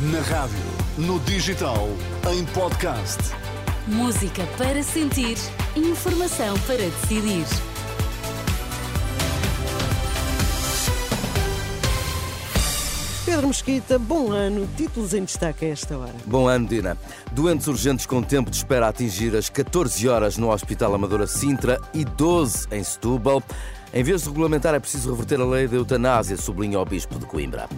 Na rádio, no digital, em podcast. Música para sentir, informação para decidir. Pedro Mesquita, bom ano. Títulos em destaque a esta hora. Bom ano, Dina. Doentes urgentes com tempo de espera a atingir as 14 horas no Hospital Amadora Sintra e 12 em Setúbal. Em vez de regulamentar, é preciso reverter a lei da eutanásia, sublinha o Bispo de Coimbra.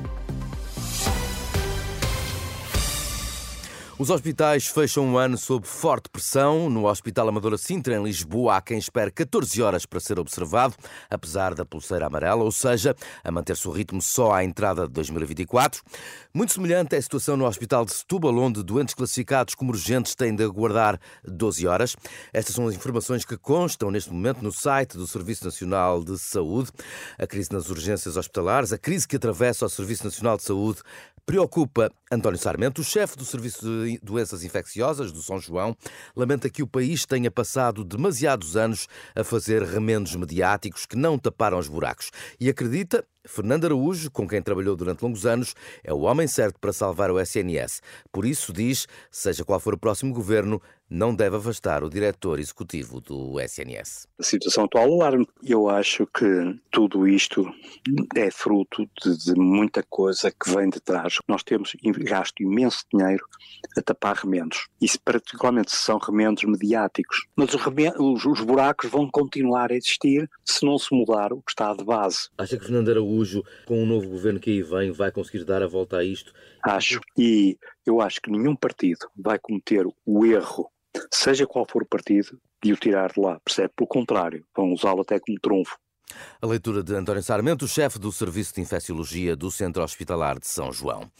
Os hospitais fecham um ano sob forte pressão. No Hospital Amadora Sintra, em Lisboa, há quem espere 14 horas para ser observado, apesar da pulseira amarela, ou seja, a manter-se o ritmo só à entrada de 2024. Muito semelhante é a situação no Hospital de Setúbal, onde doentes classificados como urgentes têm de aguardar 12 horas. Estas são as informações que constam neste momento no site do Serviço Nacional de Saúde. A crise nas urgências hospitalares, a crise que atravessa o Serviço Nacional de Saúde, Preocupa António Sarmento, o chefe do Serviço de Doenças Infecciosas do São João, lamenta que o país tenha passado demasiados anos a fazer remendos mediáticos que não taparam os buracos e acredita Fernando Araújo, com quem trabalhou durante longos anos, é o homem certo para salvar o SNS. Por isso, diz, seja qual for o próximo governo, não deve afastar o diretor executivo do SNS. A situação atual alarme. Eu acho que tudo isto é fruto de, de, muita coisa que vem de trás. Nós temos gasto imenso dinheiro a tapar remendos. Isso particularmente se são remendos mediáticos. Mas os, remendos, os, os buracos vão continuar a existir se não se mudar o que está de base. Acha que Fernando Araújo, com o novo governo que aí vem, vai conseguir dar a volta a isto? Acho. E eu acho que nenhum partido vai cometer o erro seja qual for o partido, de o tirar de lá, percebe? Pelo contrário, vão usá-lo até como trunfo. A leitura de António Sarmento, chefe do Serviço de Infecciologia do Centro Hospitalar de São João.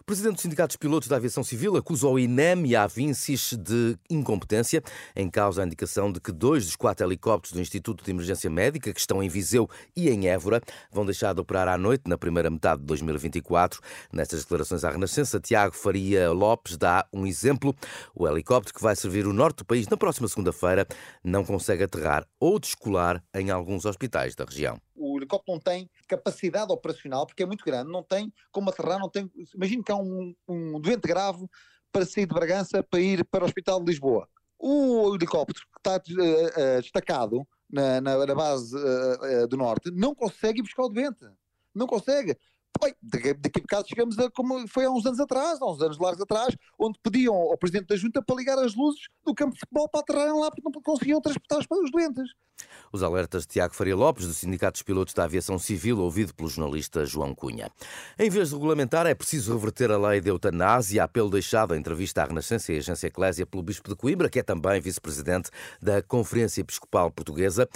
O presidente do Sindicato dos Pilotos da Aviação Civil acusa o INEM e a Avincis de incompetência, em causa a indicação de que dois dos quatro helicópteros do Instituto de Emergência Médica, que estão em Viseu e em Évora, vão deixar de operar à noite na primeira metade de 2024. Nestas declarações à Renascença, Tiago Faria Lopes dá um exemplo. O helicóptero que vai servir o norte do país na próxima segunda-feira não consegue aterrar ou descolar em alguns hospitais da região. O helicóptero não tem capacidade operacional, porque é muito grande, não tem como aterrar, não tem. Imagino que há um, um doente grave para sair de Bragança para ir para o Hospital de Lisboa. O helicóptero que está uh, uh, destacado na, na, na base uh, do Norte não consegue buscar o doente. Não consegue. Daqui, daqui a bocado chegamos a como foi há uns anos atrás, há uns anos largos atrás, onde pediam ao Presidente da Junta para ligar as luzes do campo de futebol para aterrarem lá porque não conseguiam transportar os doentes. Os alertas de Tiago Faria Lopes, do Sindicato dos Pilotos da Aviação Civil, ouvido pelo jornalista João Cunha. Em vez de regulamentar, é preciso reverter a lei de eutanásia, apelo deixado em entrevista à Renascença e à Agência Eclésia pelo Bispo de Coimbra, que é também vice-presidente da Conferência Episcopal Portuguesa.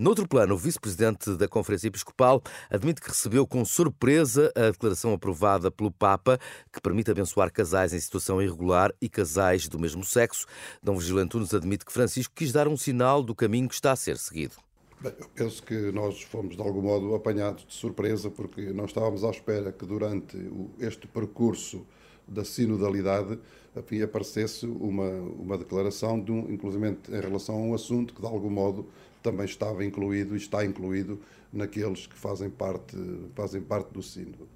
Noutro plano, o vice-presidente da Conferência Episcopal admite que recebeu com surpresa a declaração aprovada pelo Papa que permite abençoar casais em situação irregular e casais do mesmo sexo. Dom Virgílio Antunes admite que Francisco quis dar um sinal do caminho que está a ser seguido. Bem, eu penso que nós fomos de algum modo apanhados de surpresa porque não estávamos à espera que durante este percurso da sinodalidade aparecesse uma, uma declaração, de um, inclusive em relação a um assunto que de algum modo também estava incluído e está incluído naqueles que fazem parte, fazem parte do sínodo.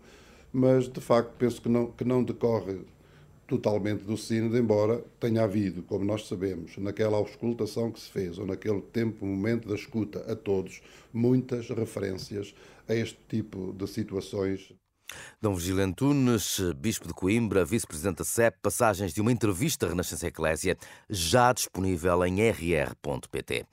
Mas, de facto, penso que não, que não decorre totalmente do sínodo, embora tenha havido, como nós sabemos, naquela auscultação que se fez, ou naquele tempo, momento da escuta a todos, muitas referências a este tipo de situações Dom Virgílio Antunes, Bispo de Coimbra, Vice-Presidente da CEP, passagens de uma entrevista à Renascença Eclésia, já disponível em rr.pt.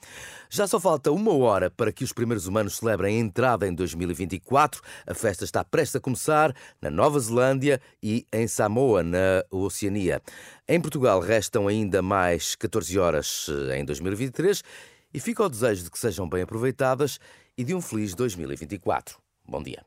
Já só falta uma hora para que os primeiros humanos celebrem a entrada em 2024. A festa está prestes a começar na Nova Zelândia e em Samoa, na Oceania. Em Portugal restam ainda mais 14 horas eh, em 2023 e fica o desejo de que sejam bem aproveitadas e de um feliz 2024. Bom dia.